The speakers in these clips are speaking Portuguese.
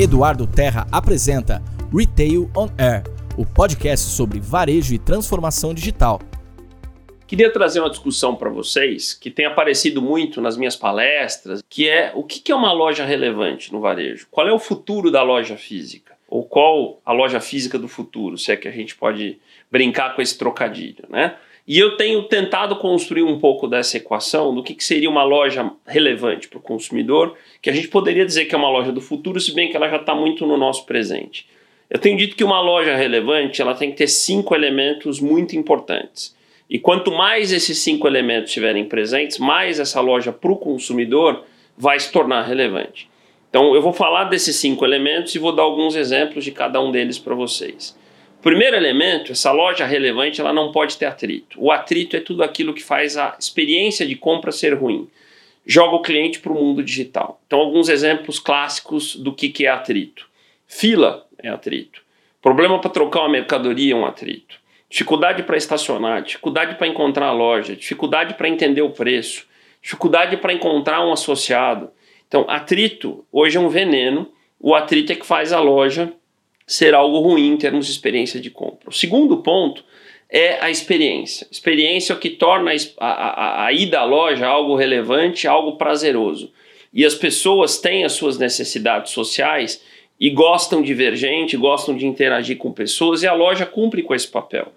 Eduardo Terra apresenta Retail on Air, o podcast sobre varejo e transformação digital. Queria trazer uma discussão para vocês que tem aparecido muito nas minhas palestras, que é o que é uma loja relevante no varejo? Qual é o futuro da loja física? Ou qual a loja física do futuro, se é que a gente pode brincar com esse trocadilho, né? E eu tenho tentado construir um pouco dessa equação do que, que seria uma loja relevante para o consumidor, que a gente poderia dizer que é uma loja do futuro, se bem que ela já está muito no nosso presente. Eu tenho dito que uma loja relevante ela tem que ter cinco elementos muito importantes. E quanto mais esses cinco elementos estiverem presentes, mais essa loja para o consumidor vai se tornar relevante. Então eu vou falar desses cinco elementos e vou dar alguns exemplos de cada um deles para vocês. Primeiro elemento, essa loja relevante ela não pode ter atrito. O atrito é tudo aquilo que faz a experiência de compra ser ruim. Joga o cliente para o mundo digital. Então, alguns exemplos clássicos do que, que é atrito. Fila é atrito. Problema para trocar uma mercadoria é um atrito. Dificuldade para estacionar, dificuldade para encontrar a loja, dificuldade para entender o preço, dificuldade para encontrar um associado. Então, atrito hoje é um veneno. O atrito é que faz a loja ser algo ruim em termos de experiência de compra. O segundo ponto é a experiência. Experiência é o que torna a, a, a ida à loja algo relevante, algo prazeroso. E as pessoas têm as suas necessidades sociais e gostam de ver gente, gostam de interagir com pessoas, e a loja cumpre com esse papel.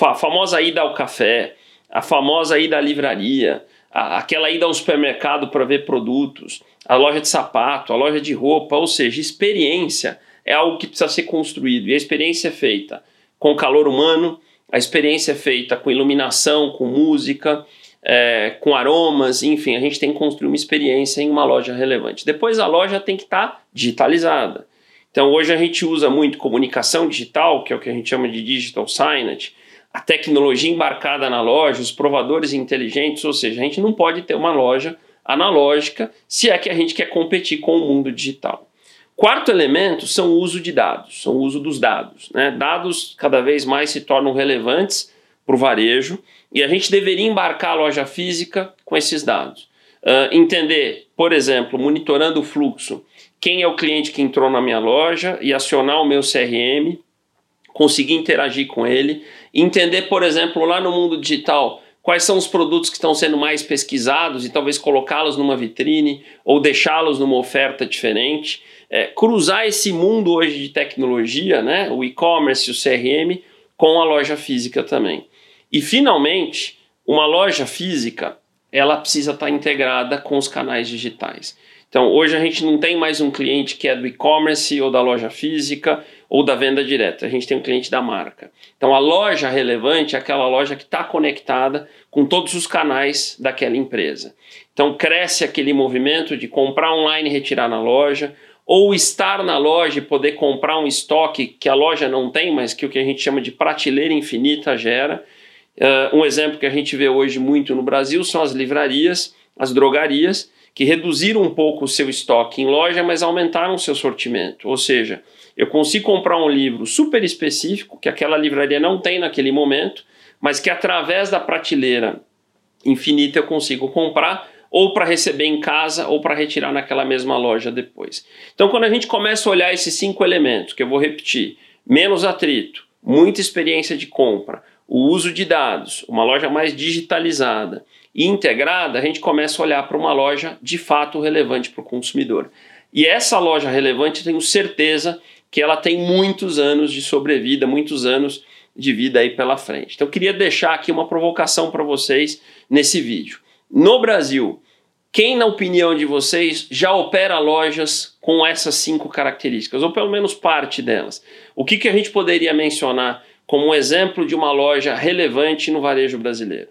A famosa ida ao café, a famosa ida à livraria, aquela ida ao supermercado para ver produtos, a loja de sapato, a loja de roupa, ou seja, experiência é algo que precisa ser construído. E a experiência é feita com calor humano, a experiência é feita com iluminação, com música, é, com aromas, enfim, a gente tem que construir uma experiência em uma loja relevante. Depois a loja tem que estar tá digitalizada. Então hoje a gente usa muito comunicação digital, que é o que a gente chama de digital signage, a tecnologia embarcada na loja, os provadores inteligentes, ou seja, a gente não pode ter uma loja analógica se é que a gente quer competir com o mundo digital. Quarto elemento são o uso de dados, são o uso dos dados. Né? Dados cada vez mais se tornam relevantes para o varejo e a gente deveria embarcar a loja física com esses dados. Uh, entender, por exemplo, monitorando o fluxo, quem é o cliente que entrou na minha loja e acionar o meu CRM, conseguir interagir com ele, entender, por exemplo, lá no mundo digital, quais são os produtos que estão sendo mais pesquisados e talvez colocá-los numa vitrine ou deixá-los numa oferta diferente. É, cruzar esse mundo hoje de tecnologia, né, o e-commerce, o CRM, com a loja física também. E finalmente, uma loja física ela precisa estar integrada com os canais digitais. Então, hoje a gente não tem mais um cliente que é do e-commerce ou da loja física ou da venda direta, a gente tem um cliente da marca. Então, a loja relevante é aquela loja que está conectada com todos os canais daquela empresa. Então, cresce aquele movimento de comprar online e retirar na loja, ou estar na loja e poder comprar um estoque que a loja não tem, mas que o que a gente chama de prateleira infinita gera. Uh, um exemplo que a gente vê hoje muito no Brasil são as livrarias, as drogarias, que reduziram um pouco o seu estoque em loja, mas aumentaram o seu sortimento. Ou seja, eu consigo comprar um livro super específico que aquela livraria não tem naquele momento, mas que através da prateleira infinita eu consigo comprar ou para receber em casa ou para retirar naquela mesma loja depois. Então, quando a gente começa a olhar esses cinco elementos, que eu vou repetir: menos atrito, muita experiência de compra, o uso de dados, uma loja mais digitalizada e integrada, a gente começa a olhar para uma loja de fato relevante para o consumidor. E essa loja relevante, tenho certeza que ela tem muitos anos de sobrevida, muitos anos de vida aí pela frente. Então, eu queria deixar aqui uma provocação para vocês nesse vídeo. No Brasil, quem, na opinião de vocês, já opera lojas com essas cinco características, ou pelo menos parte delas? O que, que a gente poderia mencionar como um exemplo de uma loja relevante no varejo brasileiro?